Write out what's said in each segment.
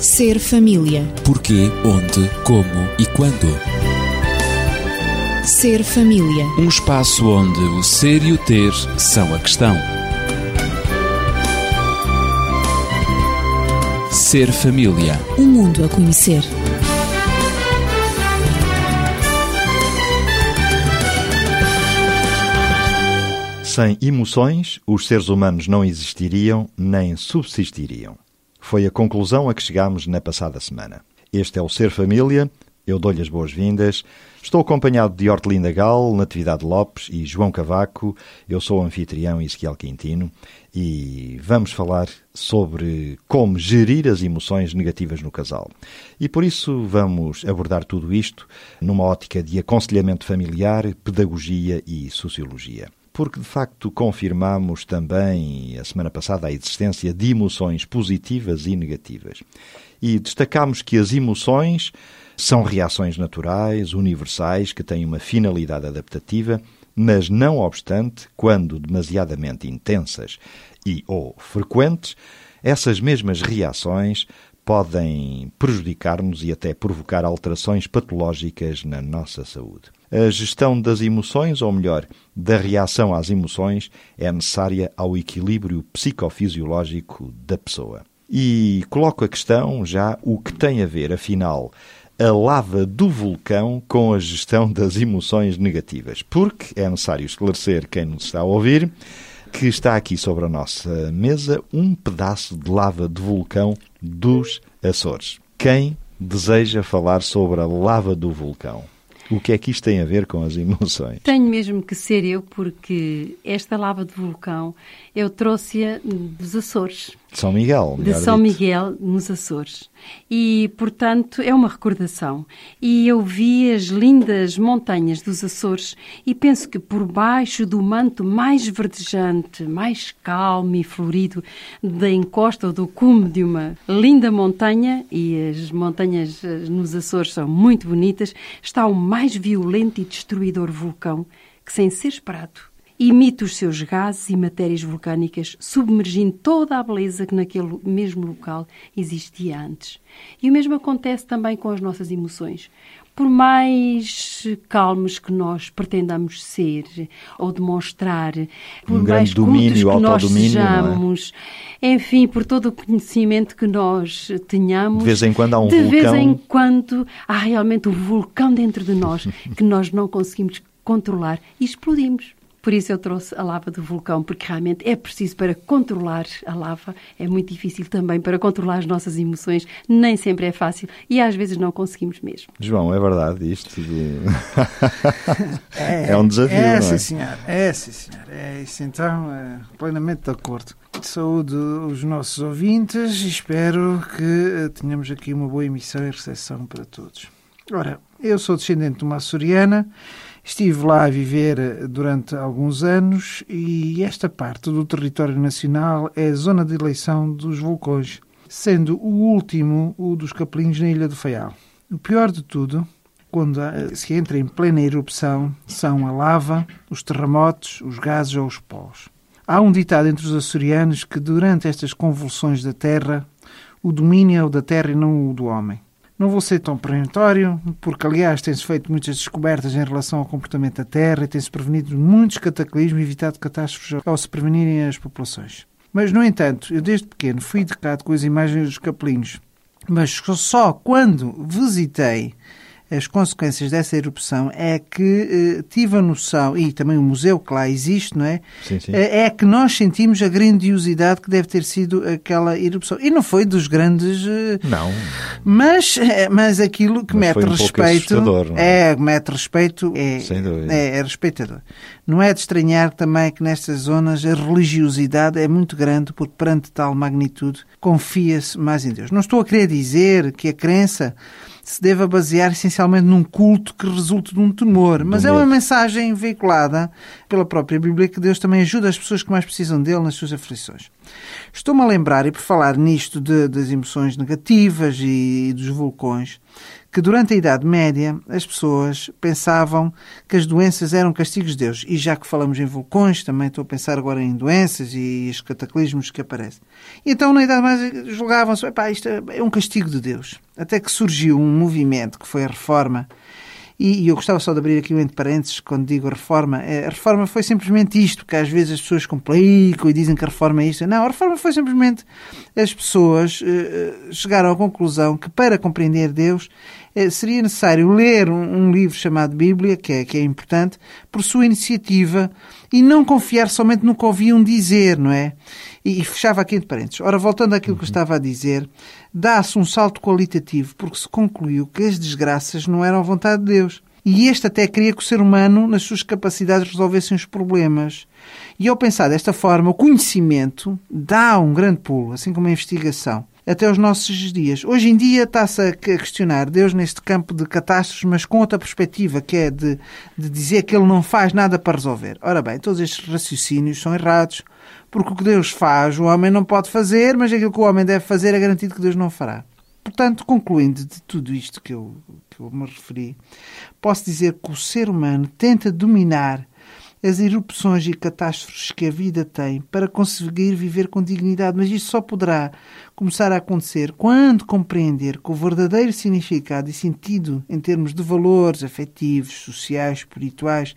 Ser família. Porquê, onde, como e quando. Ser família. Um espaço onde o ser e o ter são a questão. Ser família. Um mundo a conhecer. Sem emoções, os seres humanos não existiriam nem subsistiriam. Foi a conclusão a que chegámos na passada semana. Este é o Ser Família. Eu dou-lhe as boas-vindas. Estou acompanhado de Hortelinda Gal, Natividade Lopes e João Cavaco. Eu sou o anfitrião Ezequiel Quintino e vamos falar sobre como gerir as emoções negativas no casal. E por isso vamos abordar tudo isto numa ótica de aconselhamento familiar, pedagogia e sociologia porque de facto confirmamos também a semana passada a existência de emoções positivas e negativas. E destacamos que as emoções são reações naturais, universais, que têm uma finalidade adaptativa, mas não obstante, quando demasiadamente intensas e ou frequentes, essas mesmas reações podem prejudicar-nos e até provocar alterações patológicas na nossa saúde. A gestão das emoções, ou melhor, da reação às emoções, é necessária ao equilíbrio psicofisiológico da pessoa. E coloco a questão já o que tem a ver, afinal, a lava do vulcão com a gestão das emoções negativas. Porque é necessário esclarecer quem nos está a ouvir que está aqui sobre a nossa mesa um pedaço de lava de vulcão dos Açores. Quem deseja falar sobre a lava do vulcão? O que é que isto tem a ver com as emoções? Tenho mesmo que ser eu, porque esta lava de vulcão eu trouxe-a dos Açores. De São Miguel, De São dito. Miguel, nos Açores. E, portanto, é uma recordação. E eu vi as lindas montanhas dos Açores e penso que por baixo do manto mais verdejante, mais calmo e florido da encosta ou do cume de uma linda montanha, e as montanhas eh, nos Açores são muito bonitas, está o mais violento e destruidor vulcão que, sem ser esperado, emite os seus gases e matérias vulcânicas, submergindo toda a beleza que naquele mesmo local existia antes. E o mesmo acontece também com as nossas emoções. Por mais calmos que nós pretendamos ser ou demonstrar, por Um mais domínio, cultos que nós é? sejamos, enfim, por todo o conhecimento que nós tenhamos, De vez em quando há um de vez vulcão. em quando há realmente um vulcão dentro de nós que nós não conseguimos controlar e explodimos. Por isso eu trouxe a lava do vulcão, porque realmente é preciso para controlar a lava, é muito difícil também para controlar as nossas emoções, nem sempre é fácil e às vezes não conseguimos mesmo. João, é verdade isto? de- É um desafio, É, não é? sim, senhor. É, sim, senhor. É isso então, é, plenamente de acordo. Saúde os nossos ouvintes e espero que eh, tenhamos aqui uma boa emissão e recepção para todos. Ora, eu sou descendente de uma açoriana, estive lá a viver eh, durante alguns anos e esta parte do território nacional é zona de eleição dos vulcões, sendo o último o dos Capelinhos na Ilha do Faial. O pior de tudo quando eh, se entra em plena erupção, são a lava, os terremotos, os gases ou os pós. Há um ditado entre os açorianos que durante estas convulsões da terra, o domínio é o da terra e não o do homem. Não vou ser tão perentório, porque aliás tem-se feito muitas descobertas em relação ao comportamento da terra e tem-se prevenido muitos cataclismos e evitado catástrofes ao se prevenirem as populações. Mas, no entanto, eu desde pequeno fui educado com as imagens dos capelinhos, mas só quando visitei as consequências dessa erupção é que eh, tive a noção, e também o museu que lá existe, não é? Sim, sim. Eh, É que nós sentimos a grandiosidade que deve ter sido aquela erupção. E não foi dos grandes. eh, Não. Mas, eh, mas aquilo que Mas mete um respeito. é? é, mete respeito. É, Sem dúvida. é, é respeitador. Não é de estranhar também que nestas zonas a religiosidade é muito grande, porque perante tal magnitude confia-se mais em Deus. Não estou a querer dizer que a crença se deva basear essencialmente num culto que resulte de um temor, mas é uma mensagem veiculada pela própria Bíblia que Deus também ajuda as pessoas que mais precisam dele nas suas aflições. Estou-me a lembrar, e por falar nisto de, das emoções negativas e, e dos vulcões, que durante a Idade Média as pessoas pensavam que as doenças eram castigos de Deus. E já que falamos em vulcões, também estou a pensar agora em doenças e os cataclismos que aparecem. E então na Idade Média julgavam-se, isto é um castigo de Deus. Até que surgiu um movimento que foi a Reforma, e, eu gostava só de abrir aqui um entre parênteses quando digo reforma. É, a reforma foi simplesmente isto, que às vezes as pessoas complicam e dizem que a reforma é isto. Não, a reforma foi simplesmente as pessoas uh, chegaram à conclusão que para compreender Deus seria necessário ler um, um, livro chamado Bíblia, que é, que é importante, por sua iniciativa e não confiar somente no que ouviam dizer, não é? E, e fechava aqui entre parênteses. Ora, voltando àquilo que eu estava a dizer, dá-se um salto qualitativo porque se concluiu que as desgraças não eram a vontade de Deus. E este até queria que o ser humano, nas suas capacidades, resolvessem os problemas. E ao pensar desta forma, o conhecimento dá um grande pulo, assim como a investigação, até os nossos dias. Hoje em dia está-se a questionar Deus neste campo de catástrofes, mas com outra perspectiva, que é de, de dizer que Ele não faz nada para resolver. Ora bem, todos estes raciocínios são errados porque o que Deus faz o homem não pode fazer, mas aquilo que o homem deve fazer é garantido que Deus não fará. Portanto, concluindo de tudo isto que eu, que eu me referi, posso dizer que o ser humano tenta dominar as erupções e catástrofes que a vida tem para conseguir viver com dignidade, mas isso só poderá começar a acontecer quando compreender que o verdadeiro significado e sentido em termos de valores afetivos, sociais, espirituais,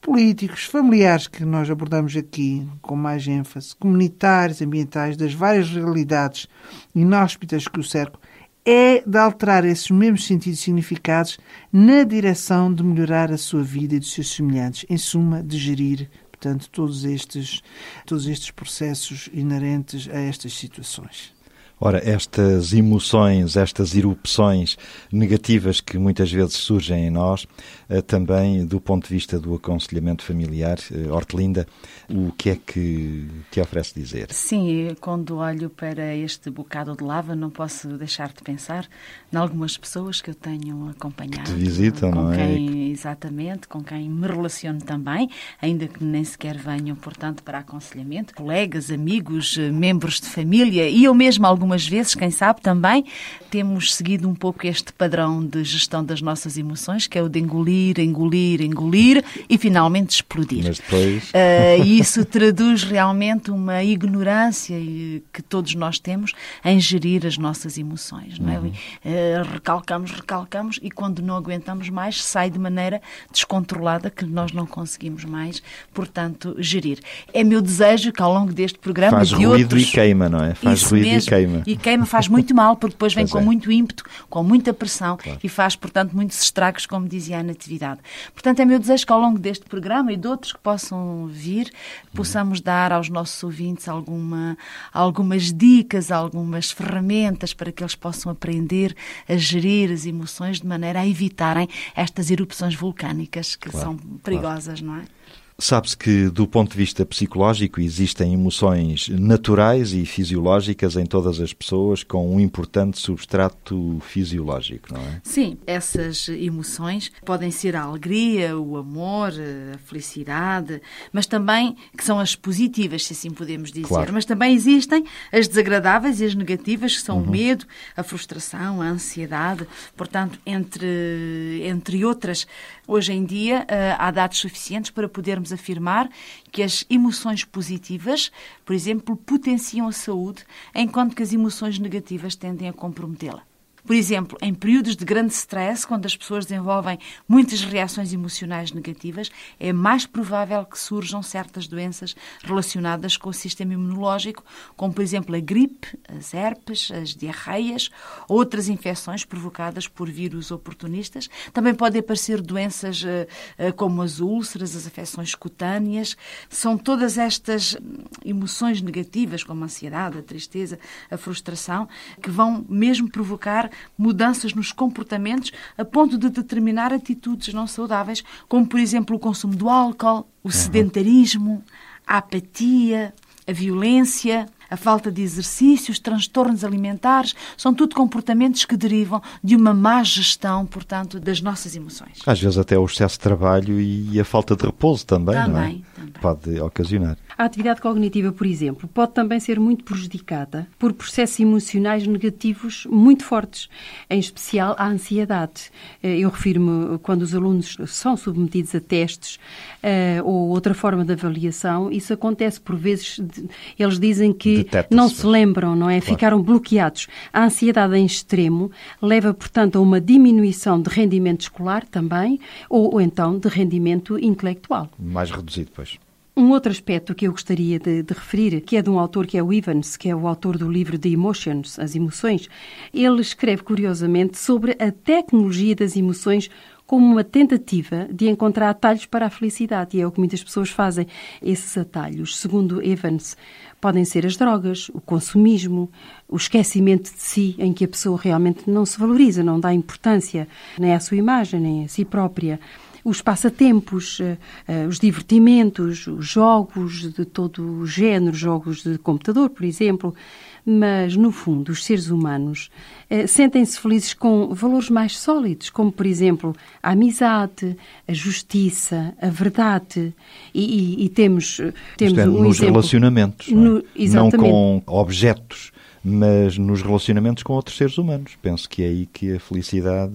políticos, familiares que nós abordamos aqui com mais ênfase, comunitários, ambientais, das várias realidades inóspitas que o cercam, é de alterar esses mesmos sentidos e significados na direção de melhorar a sua vida e dos seus semelhantes. Em suma, de gerir, portanto, todos estes, todos estes processos inerentes a estas situações. Ora, estas emoções, estas erupções negativas que muitas vezes surgem em nós, eh, também do ponto de vista do aconselhamento familiar, eh, Hortelinda, o que é que te oferece dizer? Sim, quando olho para este bocado de lava, não posso deixar de pensar em algumas pessoas que eu tenho acompanhado. Que te visitam, não é? Quem, exatamente, com quem me relaciono também, ainda que nem sequer venham, portanto, para aconselhamento. Colegas, amigos, eh, membros de família e eu mesmo alguns algumas vezes, quem sabe também, temos seguido um pouco este padrão de gestão das nossas emoções, que é o de engolir, engolir, engolir e finalmente explodir. Mas depois. Uh, isso traduz realmente uma ignorância que todos nós temos em gerir as nossas emoções. Não é? Uhum. Uh, recalcamos, recalcamos e quando não aguentamos mais, sai de maneira descontrolada que nós não conseguimos mais, portanto, gerir. É meu desejo que ao longo deste programa Faz ruído outros... e queima, não é? Faz ruído mesmo. e queima. E queima faz muito mal, porque depois vem Pois com é. muito ímpeto, com muita pressão Claro. e faz, portanto, muitos estragos, como dizia a Natividade. Portanto, é meu desejo que ao longo deste programa e de outros que possam vir, possamos dar aos nossos ouvintes alguma, algumas dicas, algumas ferramentas para que eles possam aprender a gerir as emoções de maneira a evitarem estas erupções vulcânicas que Claro, são perigosas, não é? Sabe-se que, do ponto de vista psicológico, existem emoções naturais e fisiológicas em todas as pessoas com um importante substrato fisiológico, não é? Sim, essas emoções podem ser a alegria, o amor, a felicidade, mas também que são as positivas, se assim podemos dizer. Claro. Mas também existem as desagradáveis e as negativas, que são o medo, a frustração, a ansiedade. Portanto, entre, entre outras, hoje em dia eh, há dados suficientes para podermos afirmar que as emoções positivas, por exemplo, potenciam a saúde, enquanto que as emoções negativas tendem a comprometê-la. Por exemplo, em períodos de grande stress, quando as pessoas desenvolvem muitas reações emocionais negativas, é mais provável que surjam certas doenças relacionadas com o sistema imunológico, como, por exemplo, a gripe, as herpes, as diarreias, outras infecções provocadas por vírus oportunistas. Também podem aparecer doenças eh, eh, como as úlceras, as afecções cutâneas. São todas estas emoções negativas, como a ansiedade, a tristeza, a frustração, que vão mesmo provocar mudanças nos comportamentos a ponto de determinar atitudes não saudáveis, como, por exemplo, o consumo do álcool, o sedentarismo, a apatia, a violência, a falta de exercício, os transtornos alimentares, são tudo comportamentos que derivam de uma má gestão, portanto, das nossas emoções. Às vezes até o excesso de trabalho e a falta de repouso também, não é? Também, também. Pode ocasionar. A atividade cognitiva, por exemplo, pode também ser muito prejudicada por processos emocionais negativos muito fortes, em especial a ansiedade. Eh, Eu refiro-me quando os alunos são submetidos a testes eh, ou outra forma de avaliação, isso acontece por vezes, eles dizem que Não se lembram, não é? Claro. Ficaram bloqueados. A ansiedade em extremo leva, portanto, a uma diminuição de rendimento escolar também, ou, ou então de rendimento intelectual. Mais reduzido, pois. Um outro aspecto que eu gostaria de, de referir, que é de um autor que é o Evans, que é o autor do livro The Emotions, As Emoções, ele escreve curiosamente sobre a tecnologia das emoções como uma tentativa de encontrar atalhos para a felicidade. E é o que muitas pessoas fazem. Esses atalhos, segundo Evans, podem ser as drogas, o consumismo, o esquecimento de si, em que a pessoa realmente não se valoriza, não dá importância nem à sua imagem, nem a si própria os passatempos, eh, eh, os divertimentos, os jogos de todo o género, jogos de computador, por exemplo. Mas, no fundo, os seres humanos eh, sentem-se felizes com valores mais sólidos, como, por exemplo, a amizade, a justiça, a verdade. E, e- e temos, temos Isto é, um nos exemplo. relacionamentos, não, é? No- não com objetos, mas nos relacionamentos com outros seres humanos. Penso que é aí que a felicidade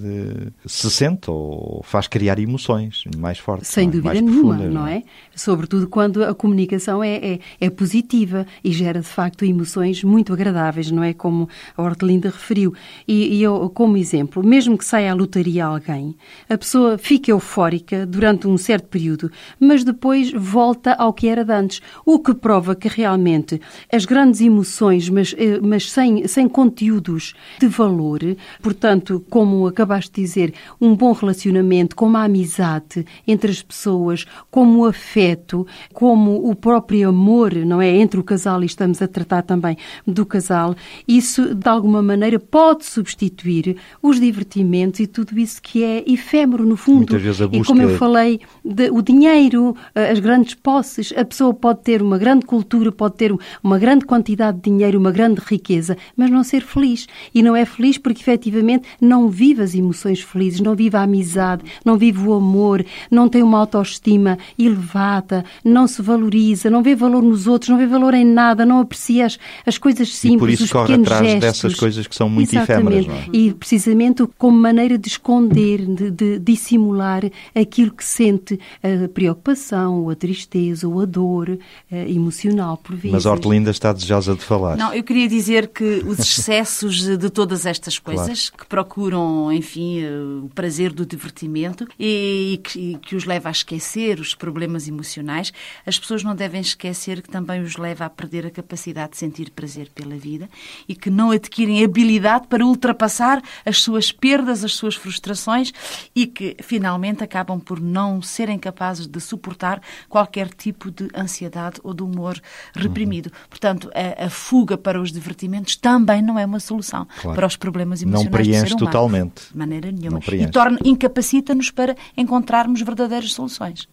se sente ou faz criar emoções mais fortes, Sem não é? dúvida mais nenhuma, profundas, não é? Sobretudo quando a comunicação é, é, é positiva e gera, de facto, emoções muito agradáveis, não é? Como a Hortelinda referiu. E, e eu, como exemplo, mesmo que saia à lotaria alguém, a pessoa fica eufórica durante um certo período, mas depois volta ao que era de antes. O que prova que realmente as grandes emoções, mas, eh, mas sem, sem conteúdos de valor, portanto, como acabaste de dizer, um bom relacionamento, como a amizade entre as pessoas, como o afeto, como o próprio amor, não é? Entre o casal, e estamos a tratar também do casal, isso de alguma maneira pode substituir os divertimentos e tudo isso que é efêmero no fundo. Muitas vezes a E como eu busca- falei, de- o dinheiro, eh, as grandes posses, a pessoa pode ter uma grande cultura, pode ter uma grande quantidade de dinheiro, uma grande riqueza, mas não ser feliz. E não é feliz porque efetivamente não vive as emoções felizes, não vive a amizade, não vive o amor, não tem uma autoestima elevada, não se valoriza, não vê valor nos outros, não vê valor em nada, não aprecia as, as coisas simples, E por isso os corre pequenos atrás gestos. dessas coisas que são muito Exatamente. efêmeras, não E precisamente como maneira de esconder, de, de dissimular aquilo que sente, a preocupação, ou a tristeza, ou a dor eh, emocional, por vezes. Mas a Hortelinda está desejosa de falar. Não, eu queria dizer que os excessos de, todas estas coisas que procuram, enfim, eh, o prazer do divertimento e, que, e que os leva a esquecer os problemas emocionais, as pessoas não devem esquecer que também os leva a perder a capacidade de sentir prazer pela vida e que não adquirem habilidade para ultrapassar as suas perdas, as suas frustrações e que finalmente acabam por não serem capazes de suportar qualquer tipo de ansiedade ou de humor reprimido. Portanto, a, a fuga para os divertimentos também não é uma solução Claro. para os problemas Não emocionais do preenche totalmente. De maneira nenhuma. Não E torna, incapacita-nos para encontrarmos verdadeiras soluções.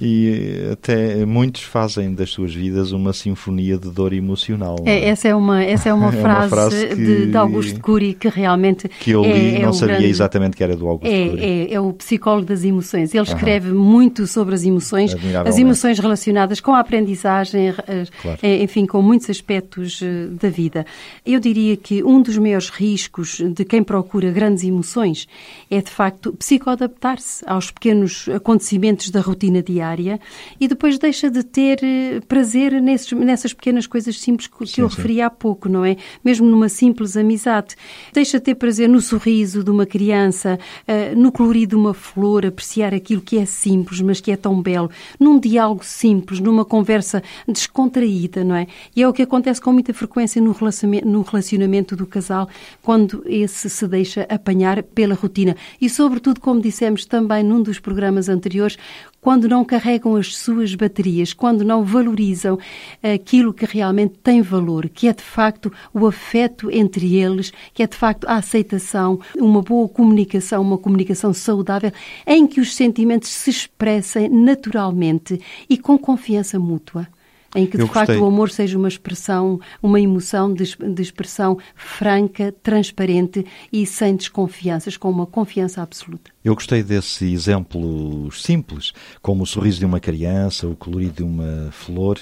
E eh, até muitos fazem das suas vidas uma sinfonia de dor emocional. é? É, essa é uma, essa é uma É uma frase, frase de, que- de Augusto Cury que realmente Que eu li é, e é não sabia grande- exatamente que era do Augusto É, Cury. é, o psicólogo das emoções. Ele escreve muito sobre as emoções, as emoções relacionadas com a aprendizagem, as- Claro. eh, enfim, com muitos aspectos eh, da vida. Eu diria que um dos maiores riscos de quem procura grandes emoções é, de facto, psicoadaptar-se aos pequenos acontecimentos da rotina diária e depois deixa de ter eh, prazer nesses, nessas pequenas coisas simples que, que eu sim. referi há pouco, não é? Mesmo numa simples amizade. Deixa de ter prazer no sorriso de uma criança, eh, no colorido de uma flor, apreciar aquilo que é simples, mas que é tão belo, num diálogo simples, numa conversa descontraída, não é? E é o que acontece com muita frequência no relacionamento, no relacionamento do casal, quando esse se deixa apanhar pela rotina. E, sobretudo, como dissemos também num dos programas anteriores, quando não carregam as suas baterias, quando não valorizam aquilo que realmente tem valor, que é de facto o afeto entre eles, que é de facto a aceitação, uma boa comunicação, uma comunicação saudável, em que os sentimentos se expressem naturalmente e com confiança mútua. Em que de Eu facto gostei. o amor seja uma expressão, uma emoção de, de expressão franca, transparente e sem desconfianças, com uma confiança absoluta. Eu gostei desse exemplo simples, como o sorriso de uma criança, o colorido de uma flor,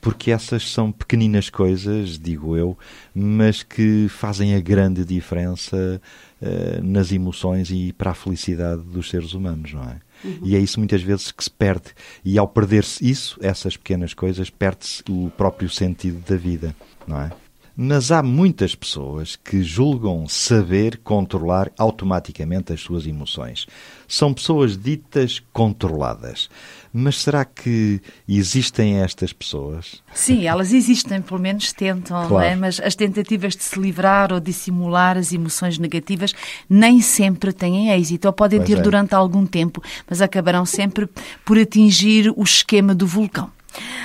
porque essas são pequeninas coisas, digo eu, mas que fazem a grande diferença eh, nas emoções e para a felicidade dos seres humanos, não é? E é isso muitas vezes que se perde. E ao perder-se isso, essas pequenas coisas, perde-se o próprio sentido da vida, não é? Mas há muitas pessoas que julgam saber controlar automaticamente as suas emoções. São pessoas ditas controladas. Mas será que existem estas pessoas? Sim, elas existem, pelo menos tentam, é? Claro. Mas as tentativas de se livrar ou dissimular as emoções negativas nem sempre têm êxito, ou podem Pois ter é. durante algum tempo, mas acabarão sempre por atingir o esquema do vulcão.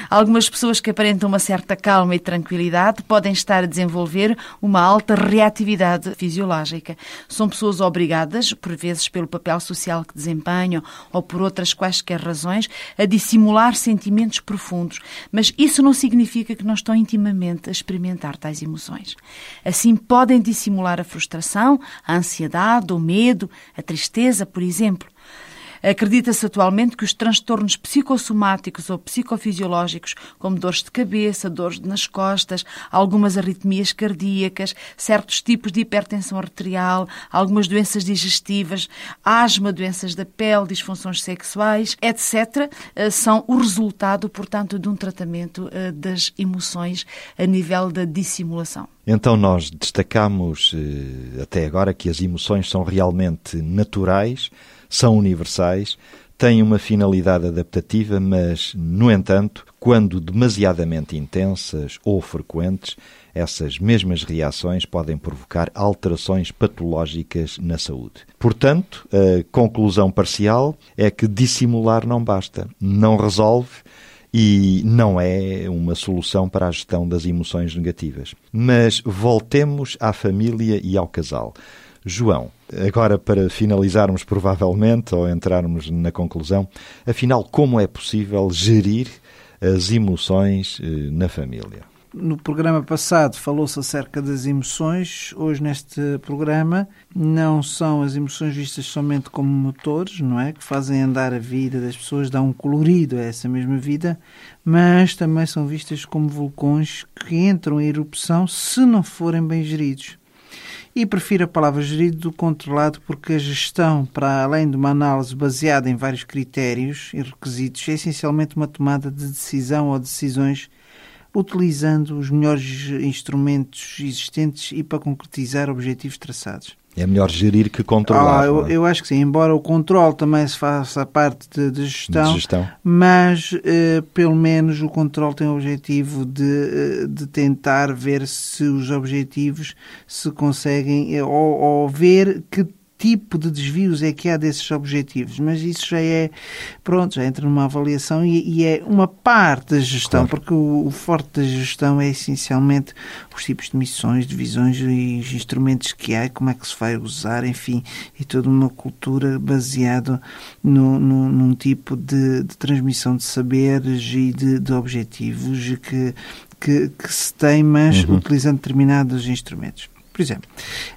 Algumas pessoas que aparentam uma certa calma e tranquilidade podem estar a desenvolver uma alta reatividade fisiológica. São pessoas obrigadas, por vezes pelo papel social que desempenham ou por outras quaisquer razões, a dissimular sentimentos profundos. Mas isso não significa que não estão intimamente a experimentar tais emoções. Assim, podem dissimular a frustração, a ansiedade, o medo, a tristeza, por exemplo. Acredita-se atualmente que os transtornos psicossomáticos ou psicofisiológicos, como dores de cabeça, dores nas costas, algumas arritmias cardíacas, certos tipos de hipertensão arterial, algumas doenças digestivas, asma, doenças da pele, disfunções sexuais, etc., eh, são o resultado, portanto, de um tratamento eh, das emoções a nível da dissimulação. Então nós destacamos eh, até agora que as emoções são realmente naturais, são universais, têm uma finalidade adaptativa, mas, no entanto, quando demasiadamente intensas ou frequentes, essas mesmas reações podem provocar alterações patológicas na saúde. Portanto, a conclusão parcial é que dissimular não basta, não resolve e não é uma solução para a gestão das emoções negativas. Mas voltemos à família e ao casal. João, agora para finalizarmos provavelmente ou entrarmos na conclusão, afinal, como é possível gerir as emoções eh, na família? No programa passado falou-se acerca das emoções. Hoje, neste programa, não são as emoções vistas somente como motores, não é? Que fazem andar a vida das pessoas, dão um colorido a essa mesma vida, mas também são vistas como vulcões que entram em erupção se não forem bem geridos. E prefiro a palavra gerido do controlado porque a gestão, para além de uma análise baseada em vários critérios e requisitos, é essencialmente uma tomada de decisão ou decisões utilizando os melhores instrumentos existentes e para concretizar objetivos traçados. É melhor gerir que controlar. Ah, eu, é? eu acho que sim, embora o controle também se faça parte de, de gestão, De gestão. mas eh, pelo menos o controle tem o objetivo de, eh, de tentar ver se os objetivos se conseguem eh, ou, ou ver que tipo de desvios é que há desses objetivos, mas isso já é, pronto, já entra numa avaliação e, e é uma parte da gestão, Claro. porque o, o forte da gestão é essencialmente os tipos de missões, de visões e os instrumentos que há, como é que se vai usar, enfim, e toda uma cultura baseada no, no- num tipo de, de transmissão de saberes e de, de objetivos que, que, que se tem, mas Uhum. utilizando determinados instrumentos. Por exemplo,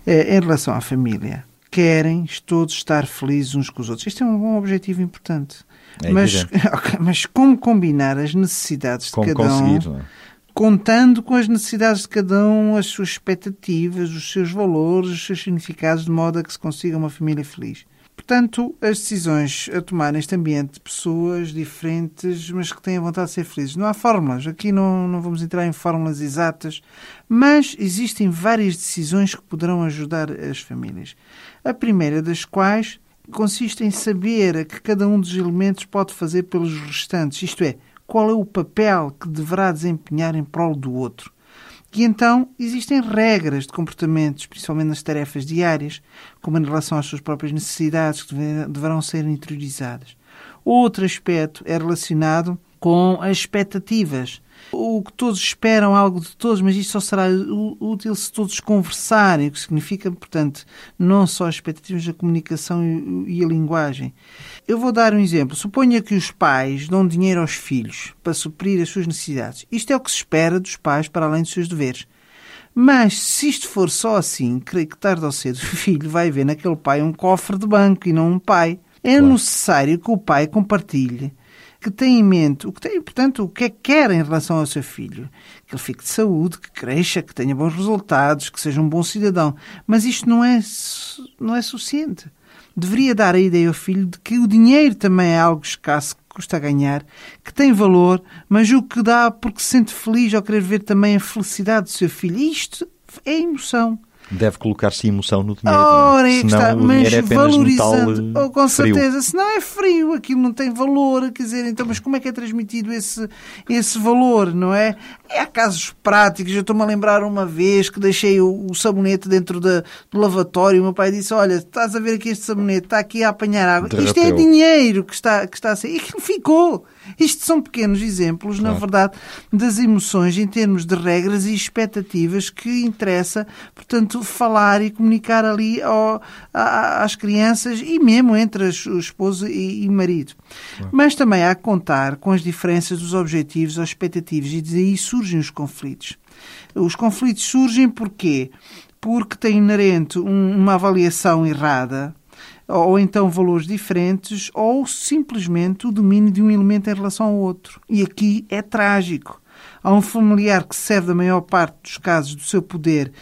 eh, em relação à família, querem todos estar felizes uns com os outros. Este é um bom objetivo importante. É mas, evidente. ok, mas como combinar as necessidades de Como cada um é? contando com as necessidades de cada um, as suas expectativas, os seus valores, os seus significados, de modo a que se consiga uma família feliz. Portanto, as decisões a tomar neste ambiente de pessoas diferentes, mas que têm vontade de ser felizes. Não há fórmulas. Aqui não, não vamos entrar em fórmulas exatas, mas existem várias decisões que poderão ajudar as famílias. A primeira das quais consiste em saber que cada um dos elementos pode fazer pelos restantes, isto é, qual é o papel que deverá desempenhar em prol do outro. E então existem regras de comportamentos, principalmente nas tarefas diárias, como em relação às suas próprias necessidades, que deve- deverão ser interiorizadas. Outro aspecto é relacionado com as expectativas. O que todos esperam algo de todos, mas isto só será útil se todos conversarem, o que significa, portanto, não só as expectativas, a comunicação e a linguagem. Eu vou dar um exemplo. Suponha que os pais dão dinheiro aos filhos para suprir as suas necessidades. Isto é o que se espera dos pais para além dos seus deveres. Mas se isto for só assim, creio que tarde ou cedo o filho vai ver naquele pai um cofre de banco e não um pai. É claro. necessário que o pai compartilhe que tem em mente o que tem, portanto, o que é que quer em relação ao seu filho. Que ele fique de saúde, que cresça, que tenha bons resultados, que seja um bom cidadão. Mas isto não é, não é suficiente. Deveria dar a ideia ao filho de que o dinheiro também é algo escasso, que custa a ganhar, que tem valor, mas o que dá porque se sente feliz ao querer ver também a felicidade do seu filho. Isto é emoção deve colocar-se emoção no dinheiro. Ora, é que está, mas é valorizando, metal, oh, com frio. certeza, se não é frio, aquilo não tem valor, quer dizer, então, mas como é que é transmitido esse, esse valor, não é? É, há casos práticos, eu estou-me a lembrar uma vez que deixei o, o sabonete dentro da, do lavatório, e o meu pai disse, olha, estás a ver aqui este sabonete, está aqui a apanhar água, isto é dinheiro que está, que está a ser, e aquilo ficou. Isto são pequenos exemplos, claro. na verdade, das emoções em termos de regras e expectativas que interessa, portanto, falar e comunicar ali ao, às crianças e mesmo entre o esposo e, e marido. Claro. Mas também há que contar com as diferenças dos objetivos ou expectativas e daí surgem os conflitos. Os conflitos surgem porquê? Porque tem inerente um, uma avaliação errada ou então valores diferentes, ou simplesmente o domínio de um elemento em relação ao outro. E aqui é trágico. Há um familiar que serve da maior parte dos casos do seu poder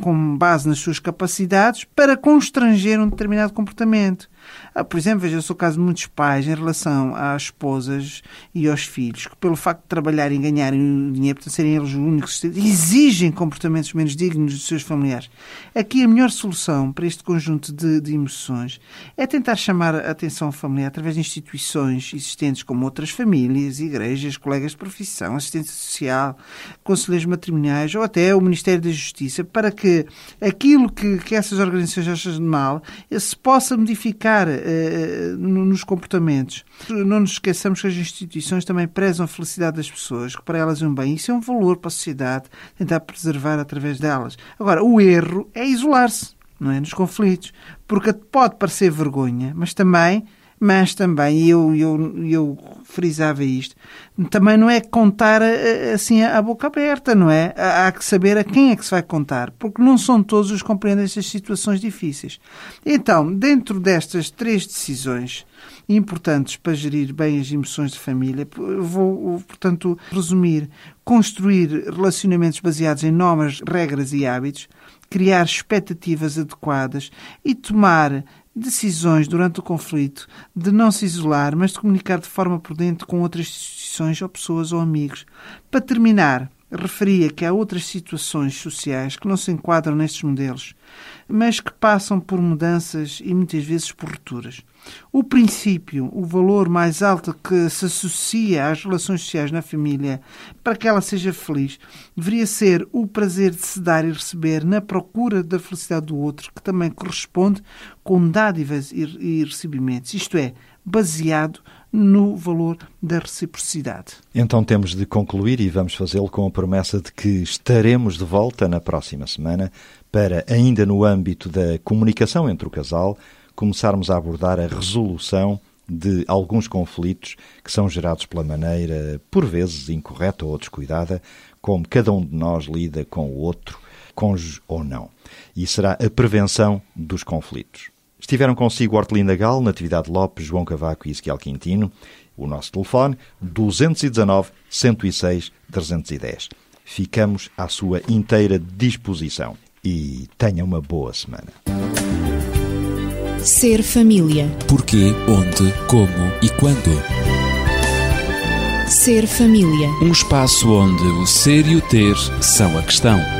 com base nas suas capacidades para constranger um determinado comportamento. Ah, por exemplo, veja o caso de muitos pais em relação às esposas e aos filhos, que pelo facto de trabalharem e ganharem dinheiro, portanto, serem eles os únicos, exigem comportamentos menos dignos dos seus familiares. Aqui a melhor solução para este conjunto de, de emoções é tentar chamar a atenção familiar através de instituições existentes como outras famílias, igrejas, colegas de profissão, assistência social, conselheiros matrimoniais ou até o Ministério da Justiça, para que aquilo que, que essas organizações acham de mal se possa modificar eh, nos comportamentos. Não nos esqueçamos que as instituições também prezam a felicidade das pessoas, que para elas é um bem. Isso é um valor para a sociedade, tentar preservar através delas. Agora, o erro é isolar-se, não é? Nos conflitos. Porque pode parecer vergonha, mas também mas também, eu, eu, eu frisava isto, também não é contar eh, assim a boca aberta, não é? Há que saber a quem é que se vai contar, porque não são todos os que compreendem estas situações difíceis. Então, dentro destas três decisões importantes para gerir bem as emoções de família, vou, portanto, resumir, construir relacionamentos baseados em normas, regras e hábitos, criar expectativas adequadas e tomar decisões durante o conflito de não se isolar, mas de comunicar de forma prudente com outras instituições ou pessoas ou amigos. Para terminar, referia que há outras situações sociais que não se enquadram nestes modelos, mas que passam por mudanças e muitas vezes por rupturas. O princípio, o valor mais alto que se associa às relações sociais na família para que ela seja feliz, deveria ser o prazer de se dar e receber na procura da felicidade do outro, que também corresponde com dádivas e recebimentos, isto é, baseado no valor da reciprocidade. Então temos de concluir e vamos fazê-lo com a promessa de que estaremos de volta na próxima semana para, ainda no âmbito da comunicação entre o casal, começarmos a abordar a resolução de alguns conflitos que são gerados pela maneira, por vezes incorreta ou descuidada, como cada um de nós lida com o outro, cônjuge ou não. E será a prevenção dos conflitos. Estiveram consigo Hortelinda Gal, Natividade Lopes, João Cavaco e Esquiel Quintino. O nosso telefone 219 106 310. Ficamos à sua inteira disposição. E tenha uma boa semana. Ser família. Porquê, onde, como e quando. Ser família. Um espaço onde o ser e o ter são a questão.